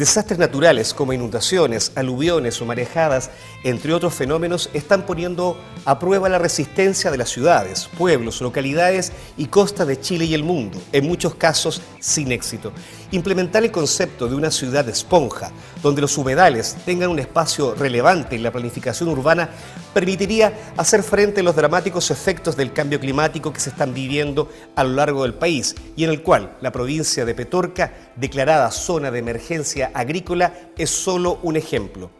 Desastres naturales como inundaciones, aluviones o marejadas, entre otros fenómenos, están poniendo a prueba la resistencia de las ciudades, pueblos, localidades y costas de Chile y el mundo, en muchos casos sin éxito. Implementar el concepto de una ciudad esponja, donde los humedales tengan un espacio relevante en la planificación urbana, permitiría hacer frente a los dramáticos efectos del cambio climático que se están viviendo a lo largo del país y en el cual la provincia de Petorca, declarada zona de emergencia agrícola, es solo un ejemplo.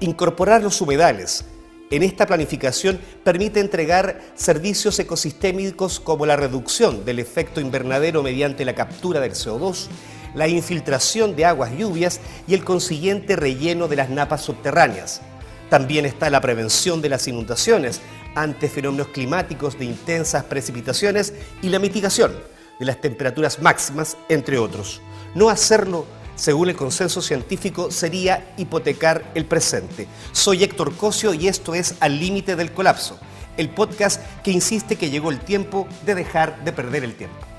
Incorporar los humedales en esta planificación permite entregar servicios ecosistémicos como la reducción del efecto invernadero mediante la captura del CO2, la infiltración de aguas lluvias y el consiguiente relleno de las napas subterráneas. También está la prevención de las inundaciones ante fenómenos climáticos de intensas precipitaciones y la mitigación de las temperaturas máximas, entre otros. No hacerlo, según el consenso científico, sería hipotecar el presente. Soy Héctor Cosio y esto es Al Límite del Colapso, el podcast que insiste que llegó el tiempo de dejar de perder el tiempo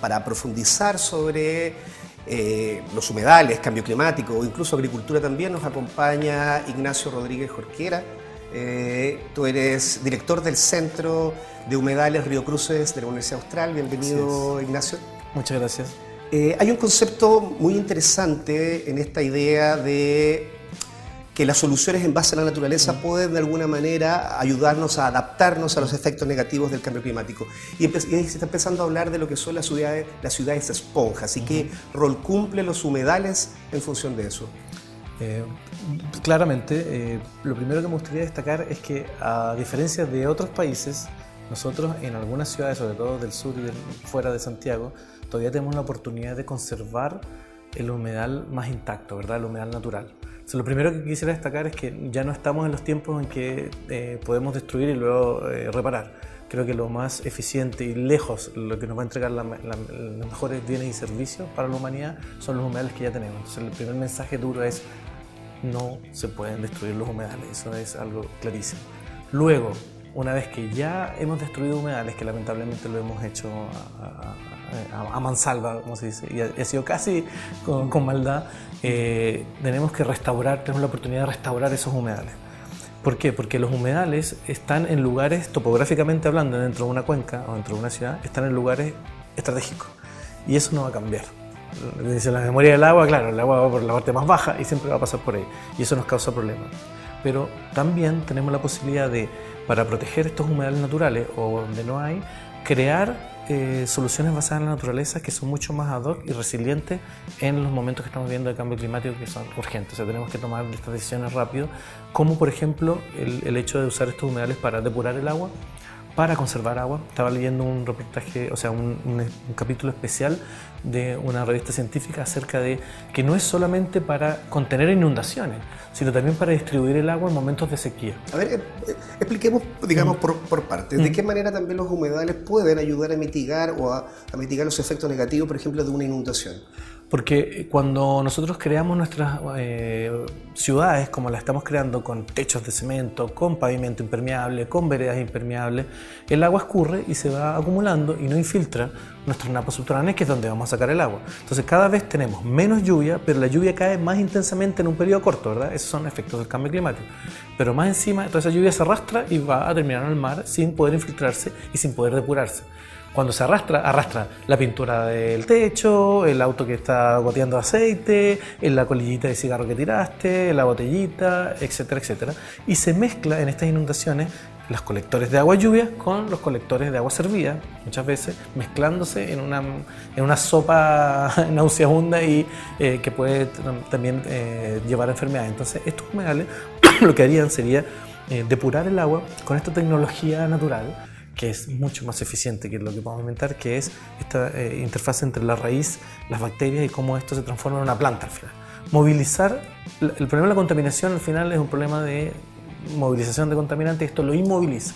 para profundizar sobre eh, los humedales, cambio climático o incluso agricultura también, nos acompaña Ignacio Rodríguez Jorquera. Eh, tú eres director del Centro de Humedales Río Cruces de la Universidad Austral. Bienvenido, Ignacio. Muchas gracias. Eh, hay un concepto muy interesante en esta idea de que las soluciones en base a la naturaleza mm. pueden de alguna manera ayudarnos a adaptarnos a los efectos negativos del cambio climático. Y, se está empezando a hablar de lo que son las ciudades, las ciudades esponjas y qué rol cumplen los humedales en función de eso. Eh, claramente, eh, lo primero que me gustaría destacar es que a diferencia de otros países, nosotros en algunas ciudades, sobre todo del sur y fuera de Santiago, todavía tenemos la oportunidad de conservar el humedal más intacto, ¿verdad? El humedal natural lo primero que quisiera destacar es que ya no estamos en los tiempos en que eh, podemos destruir y luego eh, reparar. Creo que lo más eficiente y lejos, lo que nos va a entregar los mejores bienes y servicios para la humanidad son los humedales que ya tenemos. Entonces el primer mensaje duro es no se pueden destruir los humedales, eso es algo clarísimo. Luego, una vez que ya hemos destruido humedales, que lamentablemente lo hemos hecho a, mansalva, como se dice, y ha, sido casi con, maldad, eh, tenemos que restaurar, tenemos la oportunidad de restaurar esos humedales. ¿Por qué? Porque los humedales están en lugares, topográficamente hablando, dentro de una cuenca o dentro de una ciudad, están en lugares estratégicos. Y eso no va a cambiar. Dice la memoria del agua, claro, el agua va por la parte más baja y siempre va a pasar por ahí. Y eso nos causa problemas. Pero también tenemos la posibilidad de para proteger estos humedales naturales o donde no hay, crear eh, soluciones basadas en la naturaleza que son mucho más ad hoc y resilientes en los momentos que estamos viendo de cambio climático que son urgentes. O sea, tenemos que tomar estas decisiones rápido, como por ejemplo el, el hecho de usar estos humedales para depurar el agua para conservar agua. Estaba leyendo un reportaje, o sea, un, capítulo especial de una revista científica acerca de que no es solamente para contener inundaciones, sino también para distribuir el agua en momentos de sequía. A ver, eh, eh, expliquemos, digamos, por, por partes. ¿De mm. qué manera también los humedales pueden ayudar a mitigar o a mitigar los efectos negativos, por ejemplo, de una inundación? Porque cuando nosotros creamos nuestras eh, ciudades, como las estamos creando con techos de cemento, con pavimento impermeable, con veredas impermeables, el agua escurre y se va acumulando y no infiltra nuestras napas subterráneas, que es donde vamos a sacar el agua. Entonces cada vez tenemos menos lluvia, pero la lluvia cae más intensamente en un periodo corto, ¿verdad? Esos son efectos del cambio climático. Pero más encima, toda esa lluvia se arrastra y va a terminar en el mar sin poder infiltrarse y sin poder depurarse. Cuando se arrastra, arrastra la pintura del techo, el auto que está goteando aceite, la colillita de cigarro que tiraste, la botellita, etcétera, etcétera. Y se mezcla en estas inundaciones los colectores de agua lluvia con los colectores de agua servida, muchas veces mezclándose en una, en una sopa nauseabunda y eh, que puede también eh, llevar a enfermedades. Entonces, estos humedales lo que harían sería eh, depurar el agua con esta tecnología natural que es mucho más eficiente que lo que podemos inventar, que es esta eh, interfaz entre la raíz, las bacterias y cómo esto se transforma en una planta al final. Movilizar, el problema de la contaminación al final es un problema de movilización de contaminantes, esto lo inmoviliza.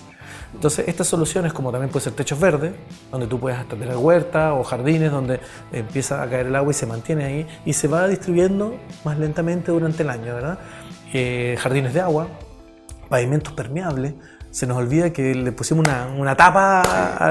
Entonces, estas soluciones, como también puede ser techos verdes, donde tú puedes hasta tener huerta o jardines donde empieza a caer el agua y se mantiene ahí y se va distribuyendo más lentamente durante el año, ¿verdad? Eh, jardines de agua, pavimentos permeables, se nos olvida que le pusimos una, tapa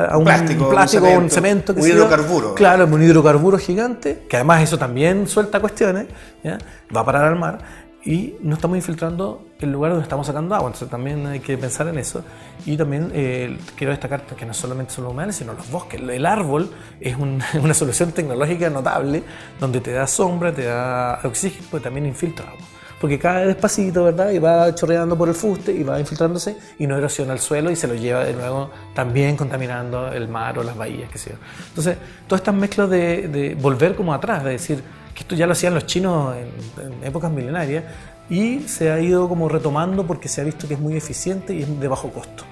a, un plástico, plástico, un cemento, un, un hidrocarburo. Claro, un hidrocarburo gigante, que además eso también suelta cuestiones, va a parar al mar y no estamos infiltrando el lugar donde estamos sacando agua, entonces también hay que pensar en eso. Y también eh, quiero destacar que no solamente son los humedales, sino los bosques. El árbol es una solución tecnológica notable, donde te da sombra, te da oxígeno, pero también infiltra agua porque cae despacito, ¿verdad? Y va chorreando por el fuste y va infiltrándose y no erosiona el suelo y se lo lleva de nuevo también contaminando el mar o las bahías, qué sé yo. Entonces, todas estas mezclas de, volver como atrás, de decir que esto ya lo hacían los chinos en, épocas milenarias y se ha ido como retomando porque se ha visto que es muy eficiente y es de bajo costo.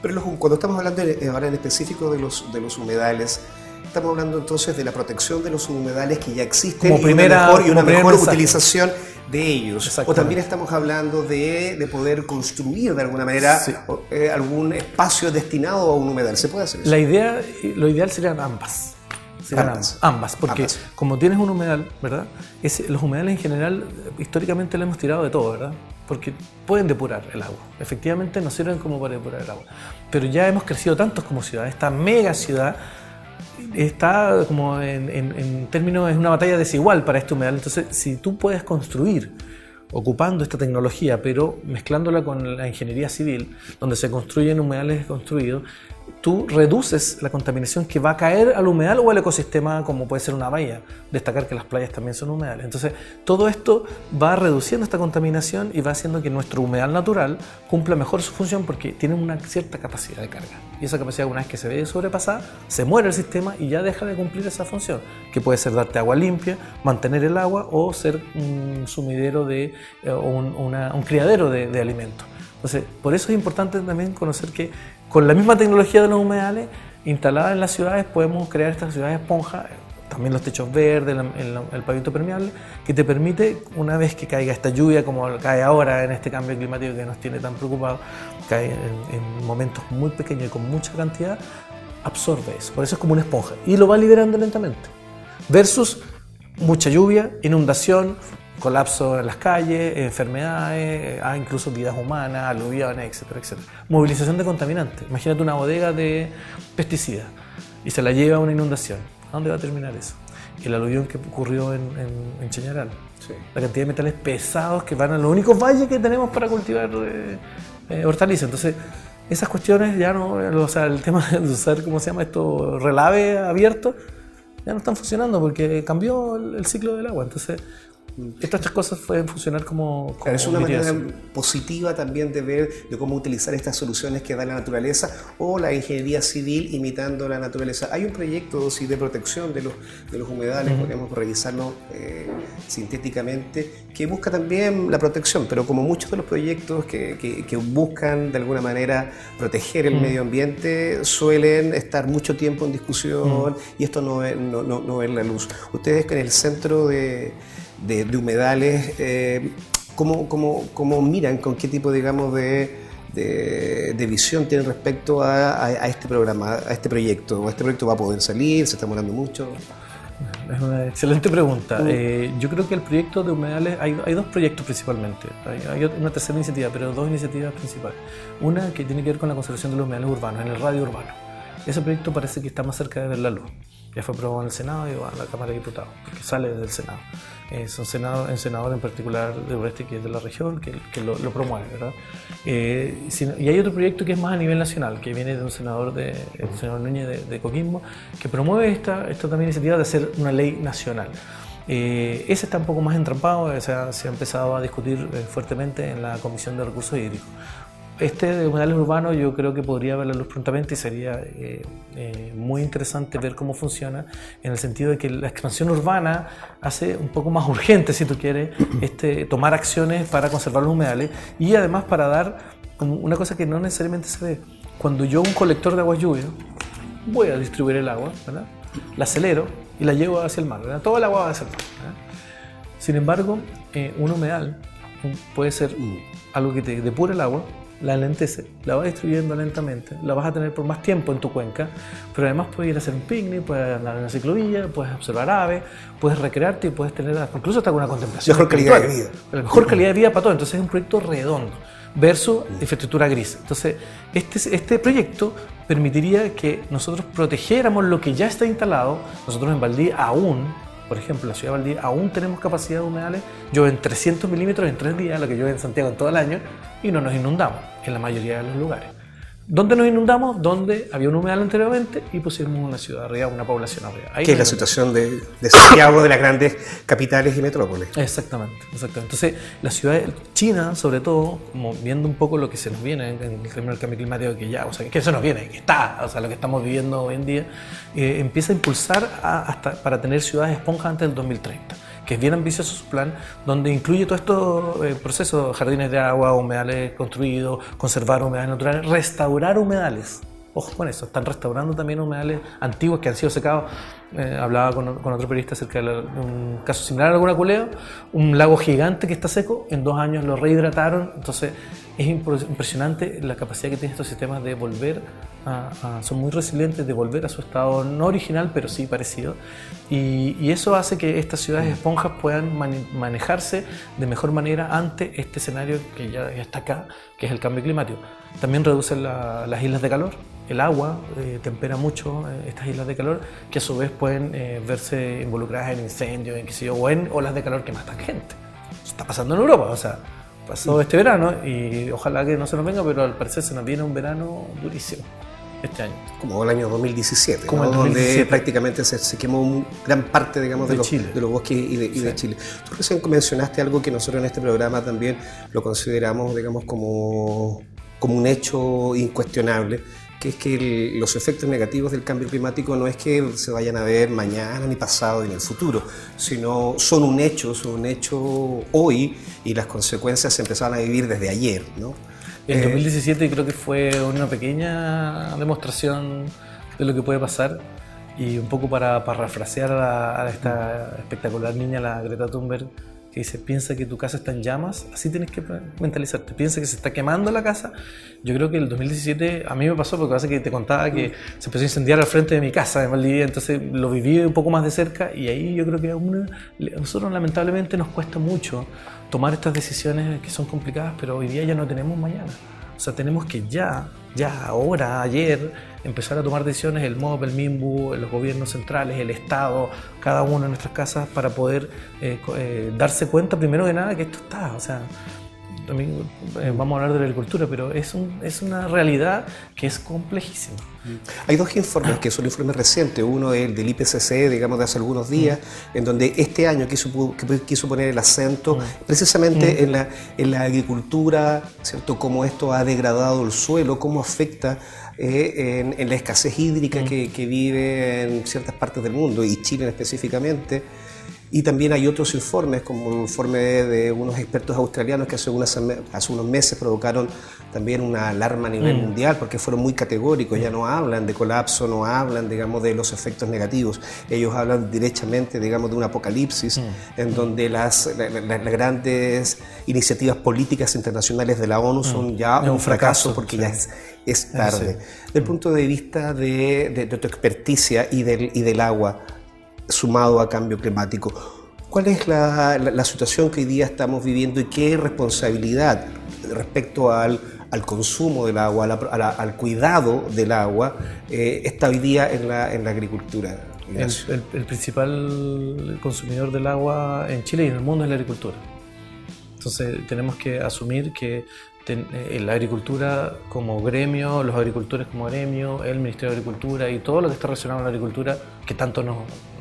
Pero cuando estamos hablando ahora en específico de los, de los humedales, estamos hablando entonces de la protección de los humedales que ya existen como primera, y una mejor, utilización de ellos. O también estamos hablando de, de poder construir de alguna manera eh, algún espacio destinado a un humedal. ¿Se puede hacer eso? La idea, lo ideal serían ambas. ambas. ambas. porque como tienes un humedal, ¿verdad? los humedales en general, históricamente le hemos tirado de todo, ¿verdad? Porque pueden depurar el agua. Efectivamente nos sirven como para depurar el agua. Pero ya hemos crecido tantos como ciudad, esta mega ciudad está como en, términos, es una batalla desigual para este humedal. Entonces, si tú puedes construir ocupando esta tecnología, pero mezclándola con la ingeniería civil, donde se construyen humedales construidos, tú reduces la contaminación que va a caer al humedal o al ecosistema como puede ser una bahía. Destacar que las playas también son humedales. Entonces, todo esto va reduciendo esta contaminación y va haciendo que nuestro humedal natural cumpla mejor su función porque tiene una cierta capacidad de carga. Y esa capacidad, una vez que se ve sobrepasada, se muere el sistema y ya deja de cumplir esa función, que puede ser darte agua limpia, mantener el agua o ser un sumidero de, eh, o un, criadero de, de alimentos. Entonces, por eso es importante también conocer que con la misma tecnología de los humedales instalada en las ciudades podemos crear estas ciudades esponja, también los techos verdes, el, pavimento permeable, que te permite, una vez que caiga esta lluvia, como cae ahora en este cambio climático que nos tiene tan preocupados, cae en, momentos muy pequeños y con mucha cantidad, absorbe eso. Por eso es como una esponja y lo va liberando lentamente. Versus mucha lluvia, inundación, colapso en las calles, enfermedades, ah, incluso vidas humanas, aluviones, etcétera, etcétera. Movilización de contaminantes. Imagínate una bodega de pesticidas y se la lleva a una inundación. ¿A dónde va a terminar eso? El aluvión que ocurrió en, en, Chañaral. La cantidad de metales pesados que van a los únicos valles que tenemos para cultivar eh, eh, hortalizas. Entonces, esas cuestiones ya no, o sea, el tema de usar, ¿cómo se llama esto? Relave abierto, ya no están funcionando porque cambió el, el ciclo del agua. Entonces, estas tres cosas pueden funcionar como... es una manera positiva también de ver de cómo utilizar estas soluciones que da la naturaleza o la ingeniería civil imitando la naturaleza. Hay un proyecto sí, de protección de los, de los humedales, podemos revisarlo eh, sintéticamente, que busca también la protección, pero como muchos de los proyectos que, que, buscan de alguna manera proteger el medio ambiente, suelen estar mucho tiempo en discusión y esto no no, no, no la luz. Ustedes en el centro de de, humedales, eh, ¿cómo, miran, con qué tipo, digamos, de, de, visión tienen respecto a, este programa, a este proyecto? ¿Este proyecto va a poder salir? ¿Se está demorando mucho? Es una excelente pregunta. Mm. Eh, yo creo que el proyecto de humedales, hay, dos proyectos principalmente. Hay, una tercera iniciativa, pero dos iniciativas principales. Una que tiene que ver con la conservación de los humedales urbanos, en el radio urbano. Ese proyecto parece que está más cerca de ver la luz. Ya fue aprobado en el Senado y va a la Cámara de Diputados, porque sale del Senado. Es un senador, senador en particular de Oeste, que es de la región, que, lo, promueve, ¿verdad? Eh, y hay otro proyecto que es más a nivel nacional, que viene de un senador, de, el senador Núñez de, Coquimbo, que promueve esta, esta también iniciativa de hacer una ley nacional. Eh, ese está un poco más entrampado, o sea, se ha empezado a discutir eh, fuertemente en la Comisión de Recursos Hídricos. Este de humedales urbanos yo creo que podría ver la luz prontamente y sería eh, eh, muy interesante ver cómo funciona en el sentido de que la expansión urbana hace un poco más urgente, si tú quieres, este, tomar acciones para conservar los humedales y además para dar una cosa que no necesariamente se ve. Cuando yo un colector de agua lluvia voy a distribuir el agua, ¿verdad? la acelero y la llevo hacia el mar, ¿verdad? todo el agua va hacia el mar. Sin embargo, eh, un humedal puede ser algo que te depura el agua la lentece, la vas distribuyendo lentamente, la vas a tener por más tiempo en tu cuenca, pero además puedes ir a hacer un picnic, puedes andar en una ciclovilla, puedes observar aves, puedes recrearte y puedes tener incluso hasta una contemplación. Mejor calidad de vida. La mejor calidad de vida para todo, entonces es un proyecto redondo. versus infraestructura gris. Entonces, este, este proyecto permitiría que nosotros protegiéramos lo que ya está instalado. Nosotros en Valdí aún, por ejemplo, en la ciudad de Valdí aún tenemos capacidad de humedales. Llueven 300 milímetros en tres días, lo que llueve en Santiago en todo el año, y no nos inundamos en la mayoría de los lugares. ¿Dónde nos inundamos? Donde había un humedal anteriormente y pusimos una ciudad arriba, una población arriba. Ahí que es la situación de, de, Santiago, de las grandes capitales y metrópoles. Exactamente, exactamente. Entonces, la ciudad China, sobre todo, como viendo un poco lo que se nos viene en el término del cambio climático, que ya, o sea, que se nos viene, que está, o sea, lo que estamos viviendo hoy en día, eh, empieza a impulsar hasta para tener ciudades esponjas antes del 2030 que es bien ambicioso su plan, donde incluye todo estos eh, procesos, jardines de agua, humedales construidos, conservar humedales naturales, restaurar humedales. Ojo con eso, están restaurando también humedales antiguos que han sido secados. Eh, hablaba con, otro periodista acerca de un caso similar a alguna culeo, un lago gigante que está seco, en dos años lo rehidrataron, entonces es impresionante la capacidad que tienen estos sistemas de volver a, son muy resilientes, de volver a su estado no original, pero sí parecido. Y, eso hace que estas ciudades esponjas puedan manejarse de mejor manera ante este escenario que ya, está acá, que es el cambio climático. También reducen las islas de calor, el agua eh, tempera mucho eh, estas islas de calor, que a su vez pueden eh, verse involucradas en incendios, en yo, o en olas de calor que matan gente. Eso está pasando en Europa, o sea, pasó este verano y ojalá que no se nos venga, pero al parecer se nos viene un verano durísimo este año. Como el año 2017, Como el 2017. donde prácticamente se, quemó gran parte digamos, de, los, de los, bosques y, de, Chile. Tú recién mencionaste algo que nosotros en este programa también lo consideramos digamos, como, como un hecho incuestionable, que es que los efectos negativos del cambio climático no es que se vayan a ver mañana, ni pasado, ni en el futuro, sino son un hecho, son un hecho hoy y las consecuencias se empezaron a vivir desde ayer. ¿no? El 2017 eh, creo que fue una pequeña demostración de lo que puede pasar y un poco para, para refrasear a, esta espectacular niña, la Greta Thunberg, que dice, piensa que tu casa está en llamas, así tienes que mentalizarte, piensa que se está quemando la casa. Yo creo que el 2017 a mí me pasó porque pasa que te contaba que se empezó a incendiar al frente de mi casa de Maldivia, entonces lo viví un poco más de cerca y ahí yo creo que a nosotros lamentablemente nos cuesta mucho tomar estas decisiones que son complicadas, pero hoy día ya no tenemos mañana. O sea, tenemos que ya, ya, ahora, ayer, empezar a tomar decisiones, el MOB, el MIMBU, los gobiernos centrales, el Estado, cada uno en nuestras casas, para poder eh, eh, darse cuenta, primero que nada, que esto está. O sea, también eh, vamos a hablar de la agricultura, pero es, un, es una realidad que es complejísima. Hay dos informes que son informes recientes, uno es el del IPCC, digamos, de hace algunos días, en donde este año quiso, quiso poner el acento precisamente en, la, en la agricultura, ¿cierto? Cómo esto ha degradado el suelo, cómo afecta eh, en, la escasez hídrica que, que vive en ciertas partes del mundo, y Chile específicamente. Y también hay otros informes, como un informe de, unos expertos australianos que hace, hace unos meses provocaron también una alarma a nivel mm. mundial porque fueron muy categóricos, ya no hablan de colapso, no hablan, digamos, de los efectos negativos. Ellos hablan directamente, digamos, de un apocalipsis mm. en donde las, las, grandes iniciativas políticas internacionales de la ONU son mm. ya un, fracaso, porque ya es, es tarde. Desde el punto de vista de, de, de tu experticia y del, y del agua, sumado a cambio climático. ¿Cuál es la, situación que hoy día estamos viviendo y qué responsabilidad respecto al, al consumo del agua, al cuidado del agua, eh, está hoy día en la, en la agricultura? El, el, principal consumidor del agua en Chile y en el mundo es la agricultura. Entonces tenemos que asumir que eh, la agricultura como gremio, los agricultores como gremio, el Ministerio de Agricultura y todo lo que está relacionado con la agricultura, que tanto nos,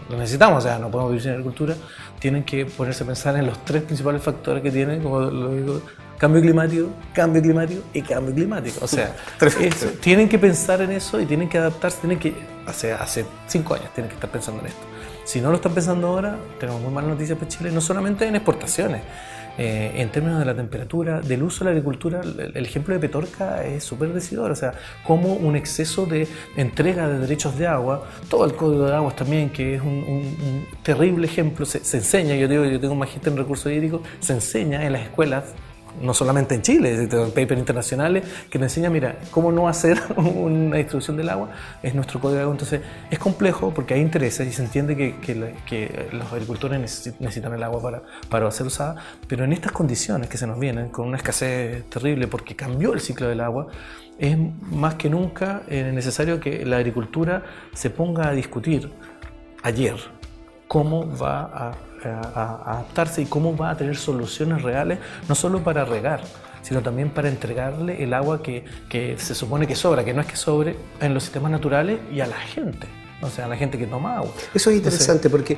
lo necesitamos, o sea, no podemos vivir sin agricultura, tienen que ponerse a pensar en los tres principales factores que tienen, como lo digo, cambio climático, cambio climático y cambio climático. O sea, tienen que pensar en eso y tienen que adaptarse, tienen que, hace, hace cinco años tienen que estar pensando en esto. Si no lo están pensando ahora, tenemos muy malas noticias para Chile, no solamente en exportaciones, eh, en términos de la temperatura, del uso de la agricultura, el, ejemplo de Petorca es súper decidor, o sea, como un exceso de entrega de derechos de agua, todo el código de aguas también, que es un, terrible ejemplo, se, enseña, yo digo, yo tengo un magíster en recursos hídricos, se enseña en las escuelas no solamente en Chile, papers internacionales que te enseñan, mira, cómo no hacer una distribución del agua, es nuestro código. Entonces, es complejo porque hay intereses y se entiende que, que, los agricultores necesitan el agua para, para ser usada, pero en estas condiciones que se nos vienen, con una escasez terrible porque cambió el ciclo del agua, es más que nunca eh, necesario que la agricultura se ponga a discutir ayer cómo va a, adaptarse y cómo va a tener soluciones reales, no solo para regar, sino también para entregarle el agua que, que se supone que sobra, que no es que sobre en los sistemas naturales y a la gente o sea, la gente que toma agua. Eso es interesante porque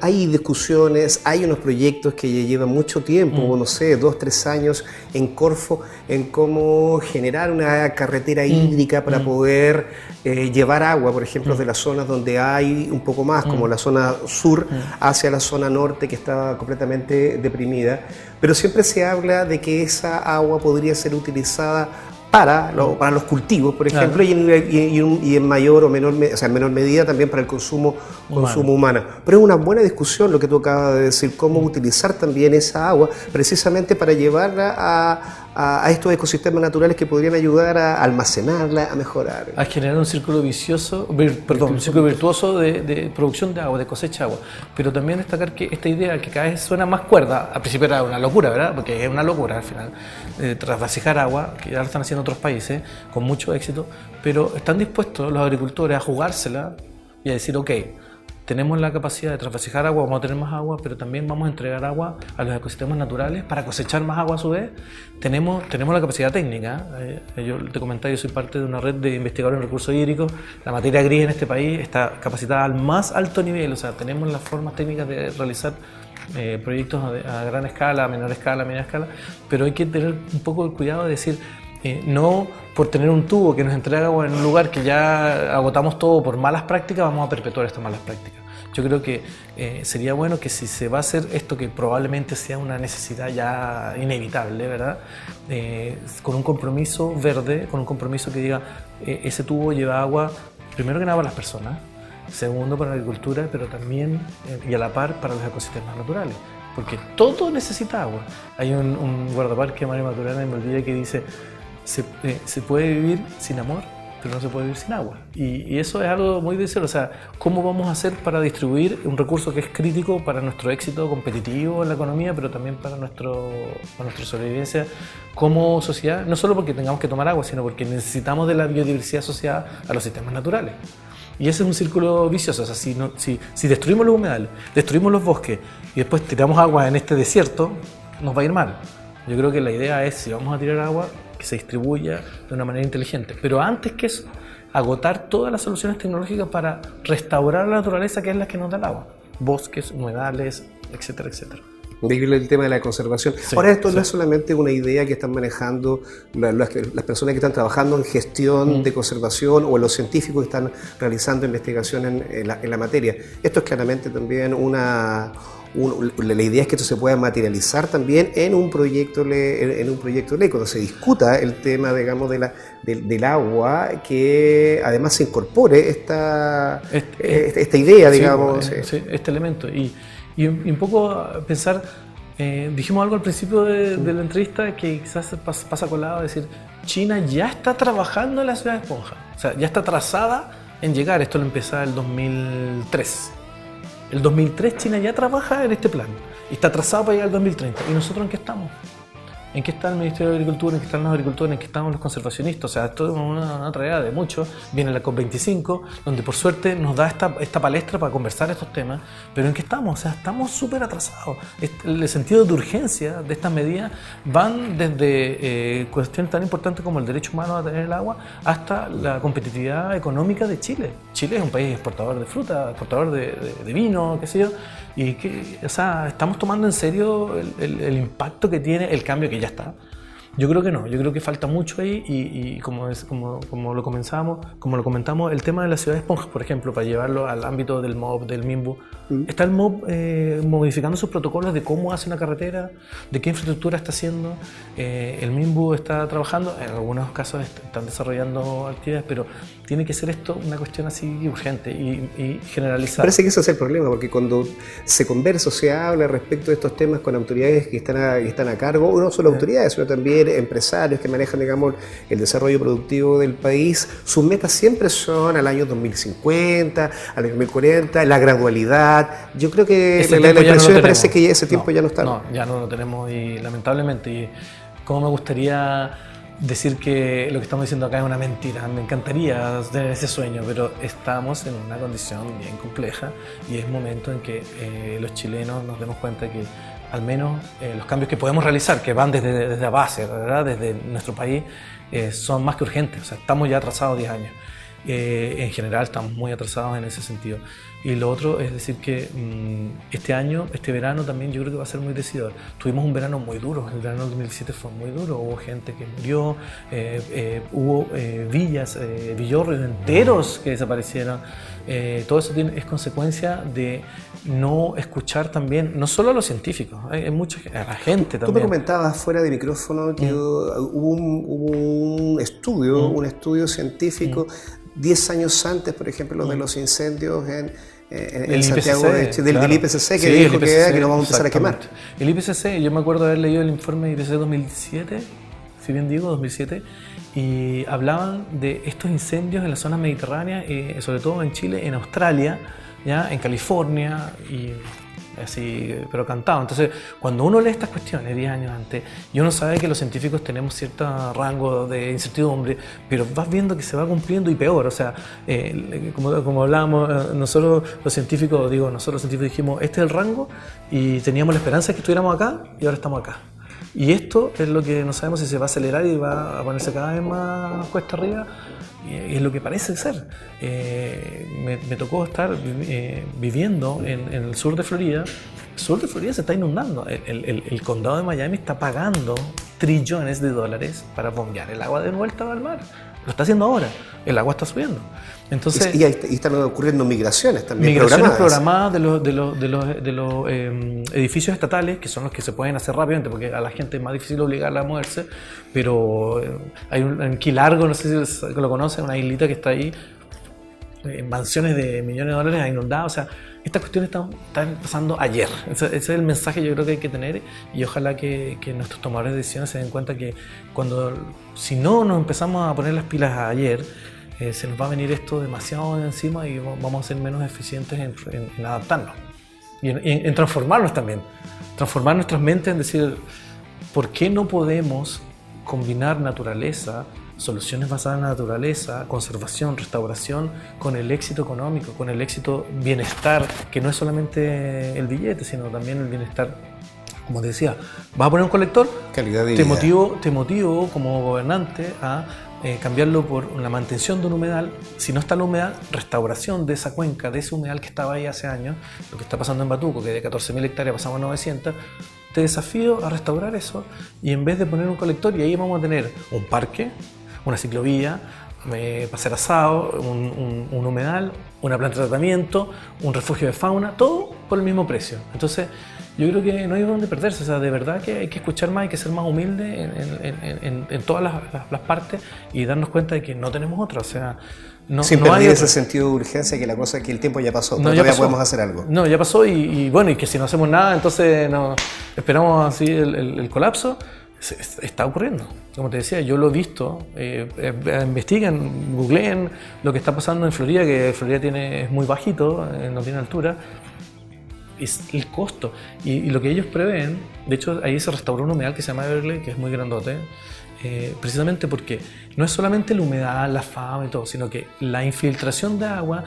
hay discusiones, hay unos proyectos que llevan mucho tiempo, mm. no sé, dos, tres años en Corfo, en cómo generar una carretera mm. hídrica para mm. poder eh, llevar agua, por ejemplo, de las zonas donde hay un poco más, como la zona sur, hacia la zona norte que está completamente deprimida. Pero siempre se habla de que esa agua podría ser utilizada para, para los cultivos, por ejemplo, y, en, mayor o menor, o sea, en menor medida también para el consumo, consumo humano. Pero es una buena discusión lo que tú acabas de decir, cómo utilizar también esa agua precisamente para llevarla a, a, estos ecosistemas naturales que podrían ayudar a almacenarla, a mejorar. A generar un círculo vicioso, perdón, un círculo virtuoso de, producción de agua, de cosecha de agua. Pero también destacar que esta idea que cada vez suena más cuerda, al principio era una locura, ¿verdad? Porque es una locura al final, eh, trasvasijar agua, que ya lo están haciendo otros países con mucho éxito, pero están dispuestos los agricultores a jugársela y a decir, ok, tenemos la capacidad de trasvasijar agua, vamos a tener más agua, pero también vamos a entregar agua a los ecosistemas naturales para cosechar más agua a su vez. Tenemos, tenemos la capacidad técnica. Eh, yo te comentaba, yo soy parte de una red de investigadores en recursos hídricos. La materia gris en este país está capacitada al más alto nivel, o sea, tenemos las formas técnicas de realizar eh, proyectos a, gran escala, a menor escala, a media escala, pero hay que tener un poco el cuidado de decir, eh, no por tener un tubo que nos entrega agua en un lugar que ya agotamos todo por malas prácticas, vamos a perpetuar estas malas prácticas. Yo creo que eh, sería bueno que si se va a hacer esto que probablemente sea una necesidad ya inevitable, ¿verdad? Eh, con un compromiso verde, con un compromiso que diga, ese tubo lleva agua, primero que nada para las personas, segundo para la agricultura, pero también y a la par para los ecosistemas naturales porque todo necesita agua. Hay un, un guardaparque, Mario Maturana, en Bolivia, que dice, eh, se, puede vivir sin amor, pero no se puede vivir sin agua. Y, eso es algo muy difícil. O sea, ¿cómo vamos a hacer para distribuir un recurso que es crítico para nuestro éxito competitivo en la economía, pero también para, nuestro, para nuestra sobrevivencia como sociedad? No solo porque tengamos que tomar agua, sino porque necesitamos de la biodiversidad asociada a los sistemas naturales. Y ese es un círculo vicioso. O sea, si, si, si destruimos los humedales, destruimos los bosques y después tiramos agua en este desierto, nos va a ir mal. Yo creo que la idea es, si vamos a tirar agua, se distribuya de una manera inteligente. Pero antes que eso, agotar todas las soluciones tecnológicas para restaurar la naturaleza que es la que nos da el agua. Bosques, humedales, etcétera, etcétera. Increíble el tema de la conservación. Ahora, esto no es solamente una idea que están manejando las, personas que están trabajando en gestión mm. de conservación o los científicos que están realizando investigación en, la, en la materia. Esto es claramente también una, la idea es que esto se pueda materializar también en un proyecto en, un proyecto ley, cuando se discuta el tema, digamos, de la, del agua, que además se incorpore esta, este, esta idea, digamos. este elemento. Y, y, un poco pensar, eh, dijimos algo al principio de, la entrevista que quizás pasa, colado, decir, China ya está trabajando en la ciudad de Esponja, o sea, ya está trazada en llegar, esto lo empezó el 2003 el 2003 China ya trabaja en este plan está trazado para llegar al 2030. ¿Y nosotros en qué estamos? ¿En qué está el Ministerio de Agricultura? ¿En qué están los agricultores? ¿En qué estamos los conservacionistas? O sea, esto es una, una de muchos. Viene la COP25, donde por suerte nos da esta, esta palestra para conversar estos temas. Pero ¿en qué estamos? O sea, estamos súper atrasados. El sentido de urgencia de estas medidas van desde eh, cuestiones tan importantes como el derecho humano a tener el agua hasta la competitividad económica de Chile. Chile es un país exportador de fruta, exportador de, de vino, qué sé yo y que, o sea, estamos tomando en serio el, impacto que tiene el cambio que ya está. Yo creo que no, yo creo que falta mucho ahí y, como, es, como, como, lo comenzamos, como lo comentamos, el tema de la ciudad de esponjas, por ejemplo, para llevarlo al ámbito del MOB, del MIMBU, está el MOB eh, modificando sus protocolos de cómo hace una carretera, de qué infraestructura está haciendo, eh, el MIMBU está trabajando, en algunos casos están desarrollando actividades, pero tiene que ser esto una cuestión así urgente y, y generalizada. Parece que eso es el problema, porque cuando se conversa o se habla respecto de estos temas con autoridades que están a, que están a cargo, no solo autoridades, sino también empresarios que manejan, digamos, el desarrollo productivo del país, sus metas siempre son al año 2050, al año 2040, la gradualidad. Yo creo que la, impresión me parece que ese tiempo ya no está. No, ya no lo tenemos y lamentablemente, y como me gustaría decir que lo que estamos diciendo acá es una mentira. Me encantaría tener ese sueño, pero estamos en una condición bien compleja y es momento en que eh, los chilenos nos demos cuenta que al menos eh, los cambios que podemos realizar, que van desde, desde la base, desde nuestro país, eh, son más que urgentes. O sea, estamos ya atrasados 10 años. Eh, en general estamos muy atrasados en ese sentido. Y lo otro es decir que mm, este año, este verano también yo creo que va a ser muy decidor. Tuvimos un verano muy duro, el verano 2017 fue muy duro, hubo gente que murió, hubo villas, villorrios enteros que desaparecieron. todo eso tiene, es consecuencia de no escuchar también, no solo a los científicos, hay, mucha a la gente también. Tú me comentabas fuera de micrófono que mm. hubo, un, estudio, mm. un estudio científico, 10 mm. años antes, por ejemplo, de los incendios en, en, Santiago de, del, IPCC, que dijo que, que, nos vamos a empezar a quemar. El IPCC, yo me acuerdo haber leído el informe IPCC 2007, si bien digo, 2007, y hablaban de estos incendios en las zonas mediterráneas, eh, sobre todo en Chile, en Australia, ¿ya? en California y así, pero cantado. Entonces, cuando uno lee estas cuestiones 10 años antes, y uno sabe que los científicos tenemos cierto rango de incertidumbre, pero vas viendo que se va cumpliendo y peor. O sea, eh, como, como hablábamos, eh, nosotros los científicos, digo, nosotros los científicos dijimos, este es el rango, y teníamos la esperanza de que estuviéramos acá, y ahora estamos acá. Y esto es lo que no sabemos si se va a acelerar y va a ponerse cada vez más cuesta arriba es lo que parece ser. Eh, me, tocó estar eh, viviendo en, el sur de Florida. El sur de Florida se está inundando. El, condado de Miami está pagando trillones de dólares para bombear el agua de vuelta al mar. Lo está haciendo ahora. El agua está subiendo. Entonces, y, están ocurriendo migraciones también. Migraciones programadas, de los, de los, de los, de los em, edificios estatales, que son los que se pueden hacer rápidamente, porque a la gente es más difícil obligarla a moverse. Pero eh, hay un en Quilargo, no sé si lo conocen, una islita que está ahí, en mansiones de millones de dólares inundadas. O sea, estas cuestiones están, están pasando ayer. Ese, es el mensaje yo creo que hay que tener y ojalá que, nuestros tomadores de decisiones se den cuenta que cuando, si no nos empezamos a poner las pilas ayer, eh, se nos va a venir esto demasiado encima y vamos a ser menos eficientes en, adaptarnos y en, transformarnos también. Transformar nuestras mentes en decir, ¿por qué no podemos combinar naturaleza, soluciones basadas en la naturaleza, conservación, restauración, con el éxito económico, con el éxito bienestar, que no es solamente el billete, sino también el bienestar. Como te decía, vas a poner un colector, Calidad de te, motivo, te motivo como gobernante a eh, cambiarlo por la mantención de un humedal, si no está la humedad, restauración de esa cuenca, de ese humedal que estaba ahí hace años, lo que está pasando en Batuco, que de 14.000 hectáreas pasamos a 900, te desafío a restaurar eso y en vez de poner un colector, y ahí vamos a tener un parque, una ciclovía, eh, pasar asado, un, un, humedal, una planta de tratamiento, un refugio de fauna, todo por el mismo precio. Entonces, yo creo que no hay donde perderse, o sea, de verdad que hay que escuchar más, hay que ser más humilde en, todas las, partes y darnos cuenta de que no tenemos otra, o sea, no, Siempre hay ese sentido de urgencia que la cosa que el tiempo ya pasó, no, todavía podemos hacer algo. No, ya pasó y, bueno, y que si no hacemos nada, entonces no, esperamos así el, colapso. Está ocurriendo. Como te decía, yo lo he visto. Eh, eh, investiguen, googleen lo que está pasando en Florida, que Florida tiene, es muy bajito, eh, no tiene altura es el costo. Y, lo que ellos prevén, de hecho, ahí se restauró un humedal que se llama Everglade, que es muy grandote, eh, precisamente porque no es solamente la humedad, la fama y todo, sino que la infiltración de agua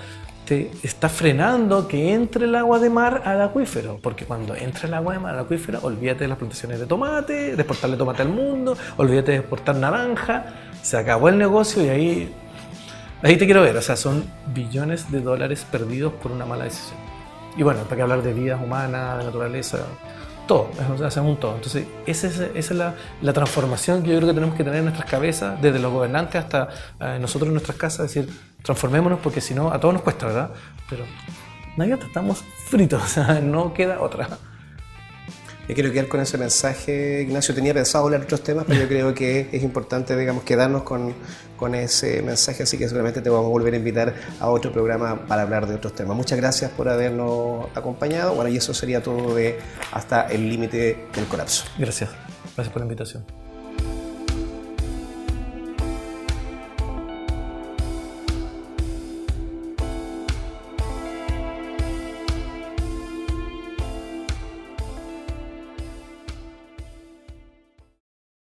te está frenando que entre el agua de mar al acuífero, porque cuando entra el agua de mar al acuífero, olvídate de las plantaciones de tomate, de exportarle tomate al mundo, olvídate de exportar naranja, se acabó el negocio y ahí, ahí te quiero ver, o sea, son billones de dólares perdidos por una mala decisión. Y bueno, para qué hablar de vidas humanas, de naturaleza, todo, un todo. Entonces, esa es, la, transformación que yo creo que tenemos que tener en nuestras cabezas, desde los gobernantes hasta eh, nosotros en nuestras casas, es decir, transformémonos porque si no, a todos nos cuesta, ¿verdad? Pero nadie estamos fritos, o sea, no queda otra. Me quiero quedar con ese mensaje, Ignacio. Tenía pensado hablar de otros temas, pero yo creo que es importante, digamos, quedarnos con, con ese mensaje, así que seguramente te vamos a volver a invitar a otro programa para hablar de otros temas. Muchas gracias por habernos acompañado. Bueno, y eso sería todo de hasta el límite del colapso. Gracias. Gracias por la invitación.